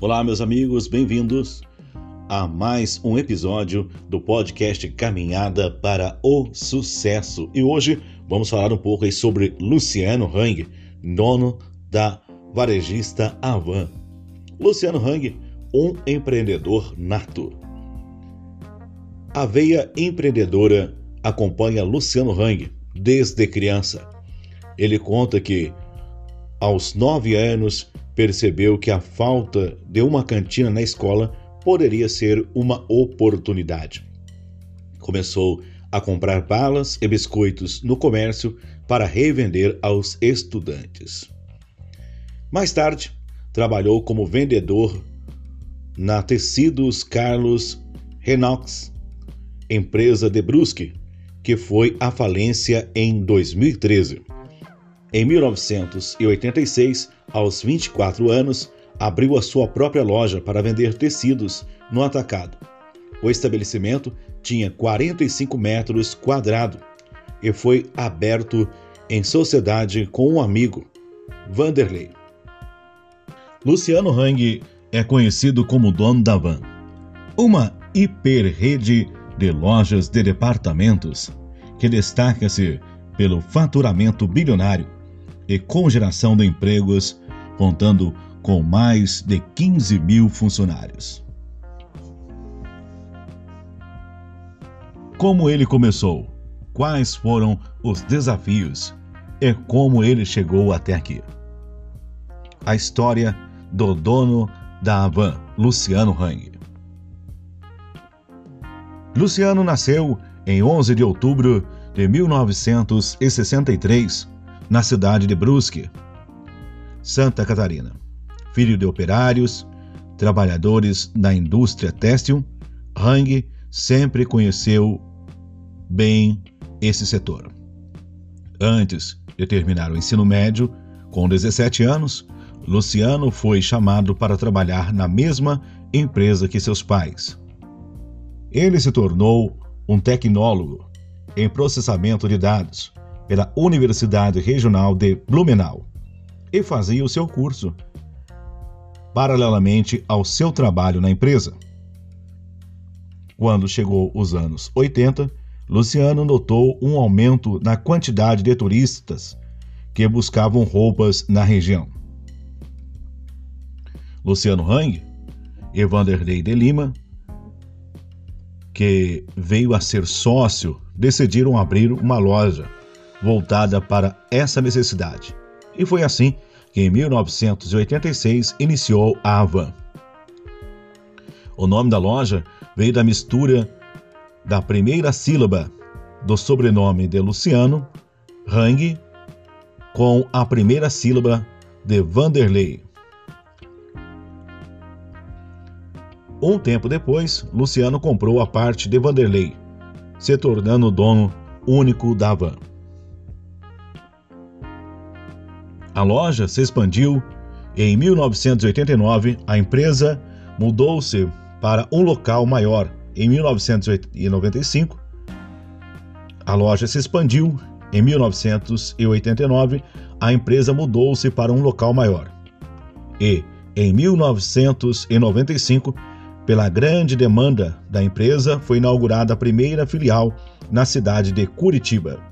Olá, meus amigos, bem-vindos a mais um episódio do podcast Caminhada para o Sucesso. E hoje vamos falar um pouco sobre Luciano Hang, dono da varejista Avan. Luciano Hang, um empreendedor nato. A veia empreendedora acompanha Luciano Hang desde criança. Ele conta que, aos nove anos, percebeu que a falta de uma cantina na escola poderia ser uma oportunidade. Começou a comprar balas e biscoitos no comércio para revender aos estudantes. Mais tarde, trabalhou como vendedor na Tecidos Carlos Renox, empresa de Brusque, que foi à falência em 2013. Em 1986, aos 24 anos, abriu a sua própria loja para vender tecidos no atacado. O estabelecimento tinha 45 metros quadrados e foi aberto em sociedade com um amigo, Vanderlei. Luciano Hang é conhecido como dono da Van, uma hiperrede de lojas de departamentos que destaca-se pelo faturamento bilionário e com geração de empregos, contando com mais de 15 mil funcionários. Como ele começou? Quais foram os desafios? E como ele chegou até aqui? A história do dono da Avan, Luciano Hang. Luciano nasceu em 11 de outubro de 1963 na cidade de Brusque, Santa Catarina. Filho de operários, trabalhadores da indústria têxtil, Hang sempre conheceu bem esse setor. Antes de terminar o ensino médio, com 17 anos, Luciano foi chamado para trabalhar na mesma empresa que seus pais. Ele se tornou um tecnólogo em processamento de dados pela Universidade Regional de Blumenau e fazia o seu curso paralelamente ao seu trabalho na empresa. Quando chegou os anos 80, Luciano notou um aumento na quantidade de turistas que buscavam roupas na região. Luciano Hang e Vanderlei de Lima, que veio a ser sócio, decidiram abrir uma loja voltada para essa necessidade. E foi assim que em 1986 iniciou a Avan. O nome da loja veio da mistura da primeira sílaba do sobrenome de Luciano, Hang, com a primeira sílaba de Vanderlei. Um tempo depois, Luciano comprou a parte de Vanderlei, se tornando o dono único da Van. A loja se expandiu e em 1989 a empresa mudou-se para um local maior. Em 1995, a loja se expandiu. Em 1989, a empresa mudou-se para um local maior. E, em 1995, pela grande demanda da empresa, foi inaugurada a primeira filial na cidade de Curitiba.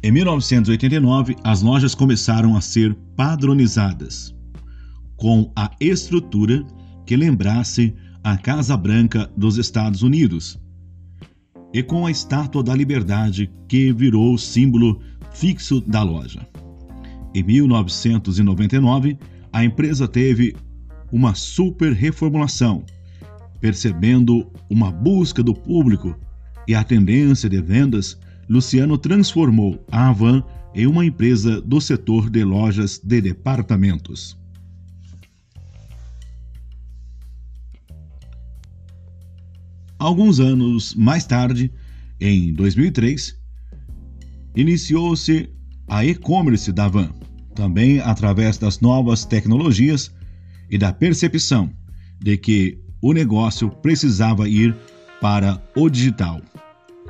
Em 1989, as lojas começaram a ser padronizadas, com a estrutura que lembrasse a Casa Branca dos Estados Unidos, e com a Estátua da Liberdade que virou o símbolo fixo da loja. Em 1999, a empresa teve uma super reformulação, percebendo uma busca do público e a tendência de vendas Luciano transformou a Avan em uma empresa do setor de lojas de departamentos. Alguns anos mais tarde, em 2003, iniciou-se a e-commerce da Van, também através das novas tecnologias e da percepção de que o negócio precisava ir para o digital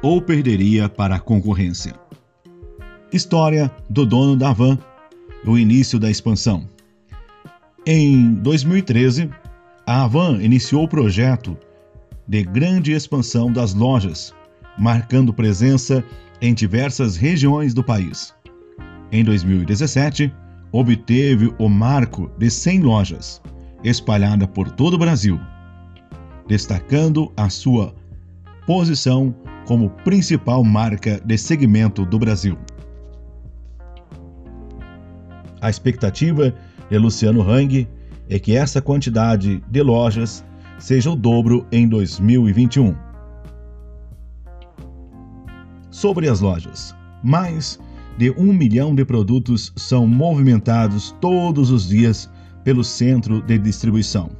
ou perderia para a concorrência. História do dono da van, o início da expansão. Em 2013, a Avan iniciou o projeto de grande expansão das lojas, marcando presença em diversas regiões do país. Em 2017, obteve o marco de 100 lojas, espalhada por todo o Brasil, destacando a sua posição como principal marca de segmento do Brasil. A expectativa de Luciano Hang é que essa quantidade de lojas seja o dobro em 2021. Sobre as lojas, mais de um milhão de produtos são movimentados todos os dias pelo centro de distribuição.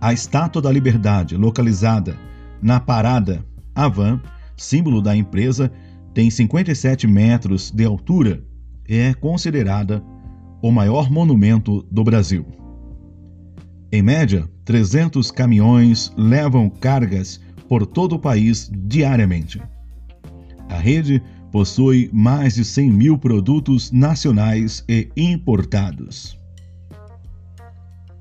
A Estátua da Liberdade, localizada na Parada Avan, símbolo da empresa, tem 57 metros de altura e é considerada o maior monumento do Brasil. Em média, 300 caminhões levam cargas por todo o país diariamente. A rede possui mais de 100 mil produtos nacionais e importados.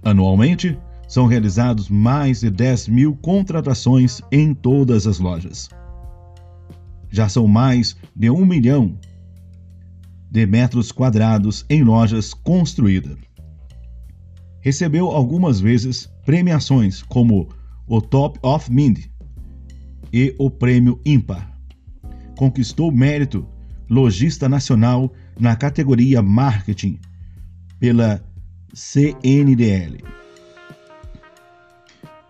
Anualmente, são realizados mais de 10 mil contratações em todas as lojas. Já são mais de um milhão de metros quadrados em lojas construídas. Recebeu algumas vezes premiações como o Top of Mind e o Prêmio Ímpar. Conquistou mérito Logista Nacional na categoria Marketing pela CNDL.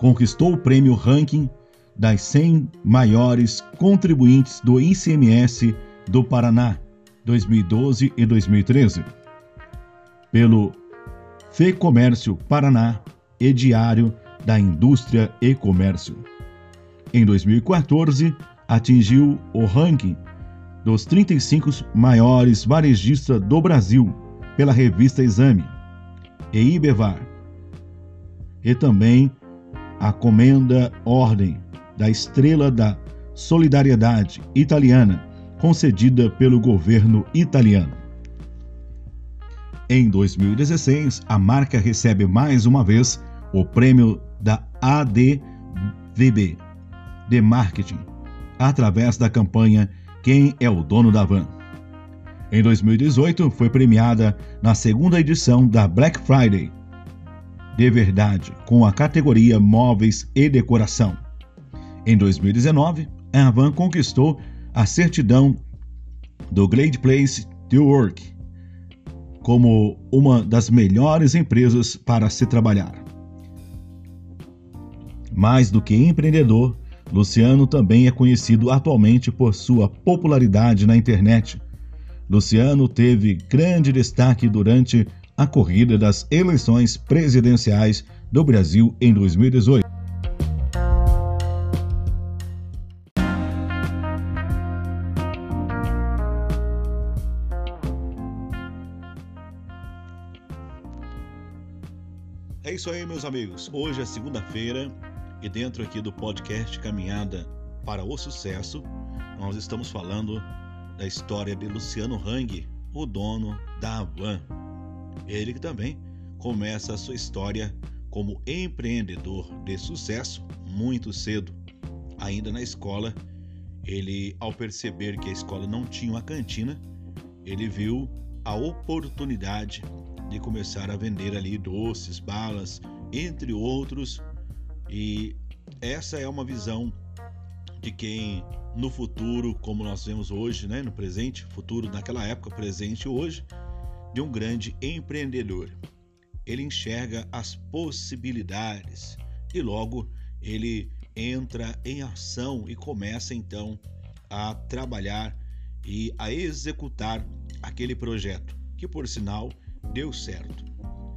Conquistou o prêmio Ranking das 100 maiores contribuintes do ICMS do Paraná 2012 e 2013, pelo FEComércio Paraná e Diário da Indústria e Comércio. Em 2014, atingiu o ranking dos 35 maiores varejistas do Brasil pela revista Exame e IBEVAR, e também a Comenda Ordem da Estrela da Solidariedade Italiana concedida pelo governo italiano. Em 2016, a marca recebe mais uma vez o prêmio da ADVB de marketing, através da campanha Quem é o dono da van? Em 2018, foi premiada na segunda edição da Black Friday de verdade, com a categoria Móveis e Decoração. Em 2019, a van conquistou a certidão do Great Place to Work como uma das melhores empresas para se trabalhar. Mais do que empreendedor, Luciano também é conhecido atualmente por sua popularidade na internet. Luciano teve grande destaque durante a corrida das eleições presidenciais do Brasil em 2018. É isso aí, meus amigos. Hoje é segunda-feira e dentro aqui do podcast Caminhada para o Sucesso, nós estamos falando da história de Luciano Hang, o dono da Avan. Ele também começa a sua história como empreendedor de sucesso muito cedo. Ainda na escola, ele, ao perceber que a escola não tinha uma cantina, ele viu a oportunidade de começar a vender ali doces, balas, entre outros. E essa é uma visão de quem no futuro, como nós vemos hoje, né, no presente, futuro naquela época, presente hoje, de um grande empreendedor. Ele enxerga as possibilidades e logo ele entra em ação e começa então a trabalhar e a executar aquele projeto, que por sinal deu certo.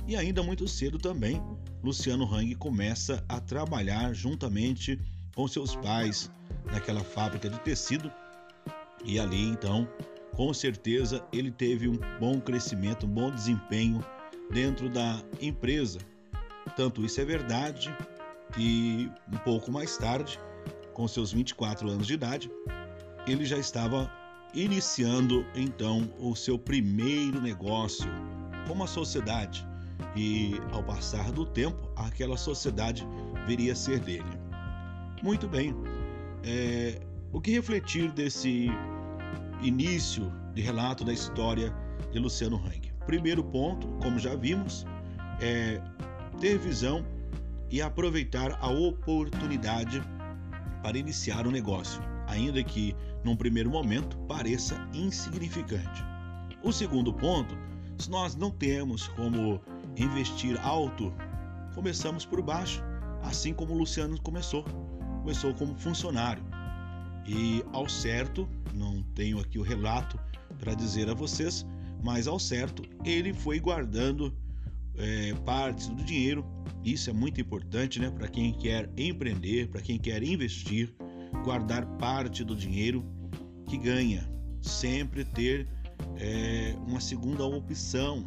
E ainda muito cedo também, Luciano Hang começa a trabalhar juntamente com seus pais naquela fábrica de tecido e ali então, com certeza, ele teve um bom crescimento, um bom desempenho dentro da empresa. Tanto isso é verdade que um pouco mais tarde, com seus 24 anos de idade, ele já estava iniciando então o seu primeiro negócio como a sociedade e, ao passar do tempo, aquela sociedade viria a ser dele. Muito bem, é, o que refletir desse início de relato da história de Luciano Hang? Primeiro ponto, como já vimos, é ter visão e aproveitar a oportunidade para iniciar o um negócio, ainda que num primeiro momento pareça insignificante. O segundo ponto, se nós não temos como investir alto, começamos por baixo, assim como o Luciano começou. Começou como funcionário. E ao certo, não tenho aqui o relato para dizer a vocês, mas ao certo ele foi guardando é, partes do dinheiro. Isso é muito importante, né? Para quem quer empreender, para quem quer investir, guardar parte do dinheiro que ganha. Sempre ter é, uma segunda opção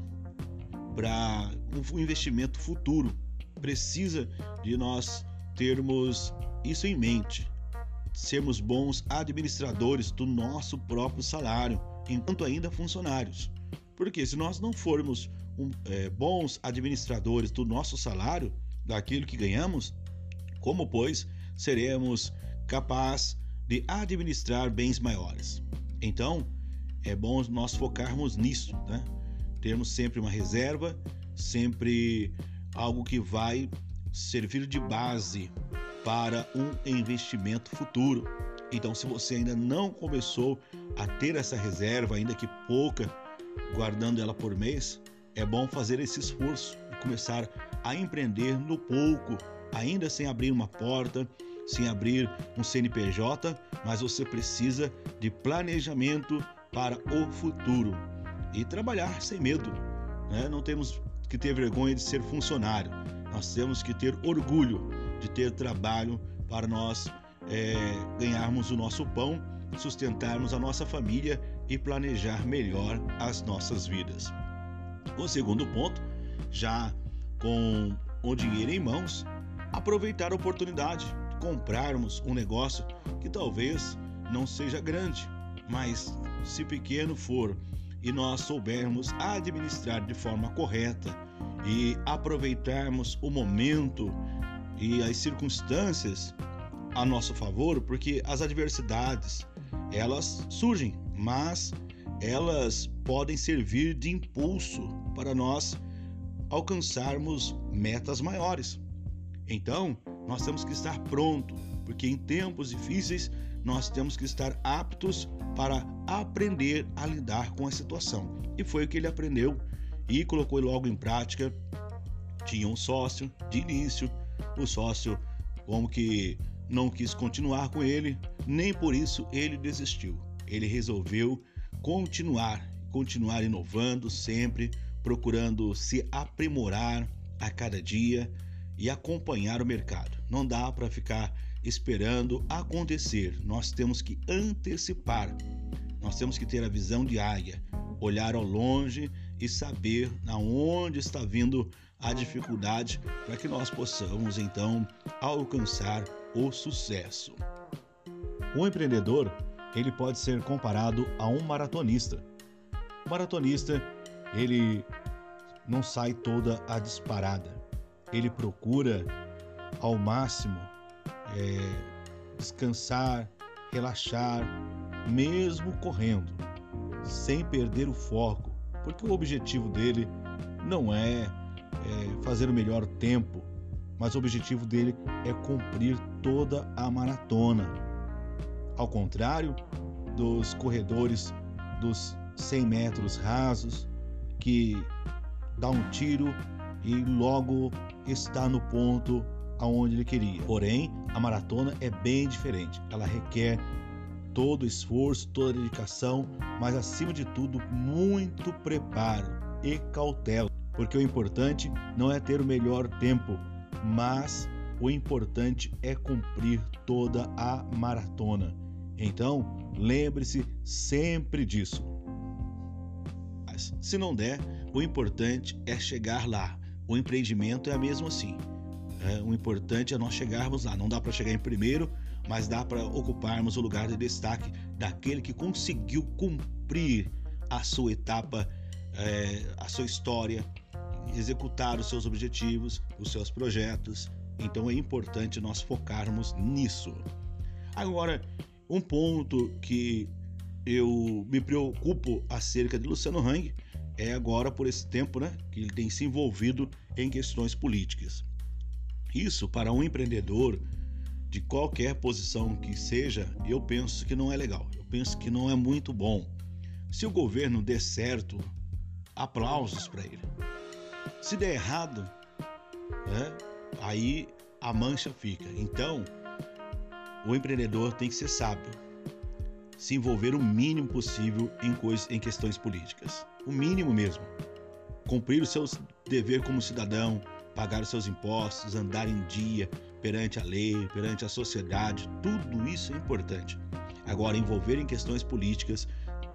para um investimento futuro. Precisa de nós termos isso em mente, sermos bons administradores do nosso próprio salário, enquanto ainda funcionários. Porque se nós não formos um, é, bons administradores do nosso salário, daquilo que ganhamos, como pois seremos capazes de administrar bens maiores? Então, é bom nós focarmos nisso, né? Termos sempre uma reserva, sempre algo que vai servir de base para um investimento futuro. Então, se você ainda não começou a ter essa reserva, ainda que pouca, guardando ela por mês, é bom fazer esse esforço e começar a empreender no pouco, ainda sem abrir uma porta, sem abrir um CNPJ, mas você precisa de planejamento para o futuro e trabalhar sem medo. Né? Não temos que ter vergonha de ser funcionário, nós temos que ter orgulho de ter trabalho para nós é, ganharmos o nosso pão, sustentarmos a nossa família e planejar melhor as nossas vidas. O segundo ponto, já com o dinheiro em mãos, aproveitar a oportunidade de comprarmos um negócio que talvez não seja grande, mas se pequeno for e nós soubermos administrar de forma correta e aproveitarmos o momento e as circunstâncias a nosso favor, porque as adversidades elas surgem, mas elas podem servir de impulso para nós alcançarmos metas maiores. Então, nós temos que estar pronto, porque em tempos difíceis nós temos que estar aptos para aprender a lidar com a situação. E foi o que ele aprendeu e colocou logo em prática. Tinha um sócio de início, o sócio como que não quis continuar com ele, nem por isso ele desistiu. Ele resolveu continuar, continuar inovando sempre, procurando se aprimorar a cada dia e acompanhar o mercado. Não dá para ficar esperando acontecer. Nós temos que antecipar. Nós temos que ter a visão de águia, olhar ao longe e saber aonde está vindo a dificuldade para que nós possamos então alcançar o sucesso. O empreendedor, ele pode ser comparado a um maratonista. O maratonista, ele não sai toda a disparada. Ele procura ao máximo é, descansar, relaxar, mesmo correndo, sem perder o foco, porque o objetivo dele não é, é fazer o melhor tempo, mas o objetivo dele é cumprir toda a maratona. Ao contrário dos corredores dos 100 metros rasos, que dá um tiro e logo está no ponto aonde ele queria. Porém, a maratona é bem diferente. Ela requer todo o esforço, toda a dedicação, mas acima de tudo, muito preparo e cautela, porque o importante não é ter o melhor tempo, mas o importante é cumprir toda a maratona. Então, lembre-se sempre disso. Mas, se não der, o importante é chegar lá. O empreendimento é mesmo assim. É, o importante é nós chegarmos lá. Não dá para chegar em primeiro, mas dá para ocuparmos o lugar de destaque daquele que conseguiu cumprir a sua etapa é, a sua história, executar os seus objetivos, os seus projetos. Então é importante nós focarmos nisso. Agora, um ponto que eu me preocupo acerca de Luciano Hang é agora por esse tempo, né, que ele tem se envolvido em questões políticas. Isso para um empreendedor de qualquer posição que seja, eu penso que não é legal. Eu penso que não é muito bom. Se o governo der certo, aplausos para ele. Se der errado, né, aí a mancha fica. Então, o empreendedor tem que ser sábio, se envolver o mínimo possível em coisas, em questões políticas, o mínimo mesmo. Cumprir os seus deveres como cidadão, pagar os seus impostos, andar em dia perante a lei, perante a sociedade, tudo isso é importante. Agora, envolver em questões políticas,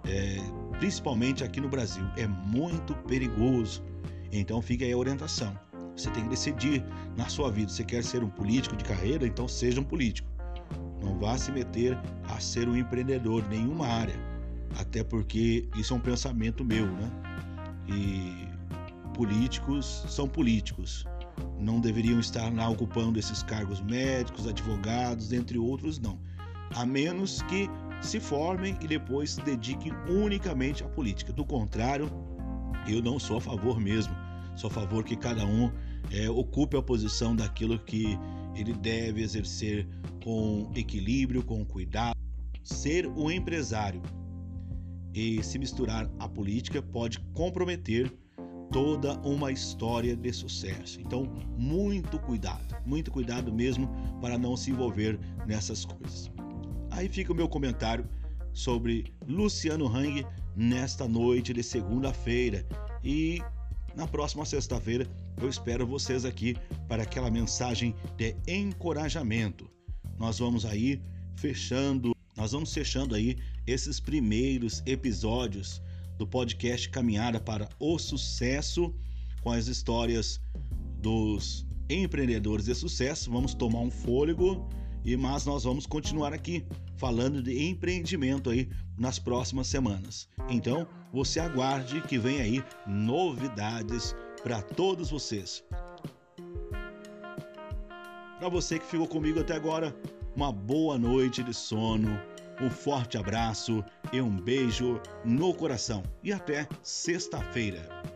é, principalmente aqui no Brasil, é muito perigoso. Então, fica aí a orientação. Você tem que decidir na sua vida. Você quer ser um político de carreira? Então, seja um político. Não vá se meter a ser um empreendedor em nenhuma área. Até porque isso é um pensamento meu, né? E políticos são políticos não deveriam estar lá ocupando esses cargos médicos, advogados, entre outros, não. A menos que se formem e depois se dediquem unicamente à política. Do contrário, eu não sou a favor mesmo. Sou a favor que cada um é, ocupe a posição daquilo que ele deve exercer com equilíbrio, com cuidado. Ser um empresário e se misturar à política pode comprometer toda uma história de sucesso. Então, muito cuidado, muito cuidado mesmo para não se envolver nessas coisas. Aí fica o meu comentário sobre Luciano Hang nesta noite de segunda-feira e na próxima sexta-feira eu espero vocês aqui para aquela mensagem de encorajamento. Nós vamos aí fechando, nós vamos fechando aí esses primeiros episódios do podcast Caminhada para o Sucesso, com as histórias dos empreendedores de sucesso. Vamos tomar um fôlego e mas nós vamos continuar aqui falando de empreendimento aí nas próximas semanas. Então, você aguarde que vem aí novidades para todos vocês. Para você que ficou comigo até agora, uma boa noite de sono um forte abraço e um beijo no coração. E até sexta-feira.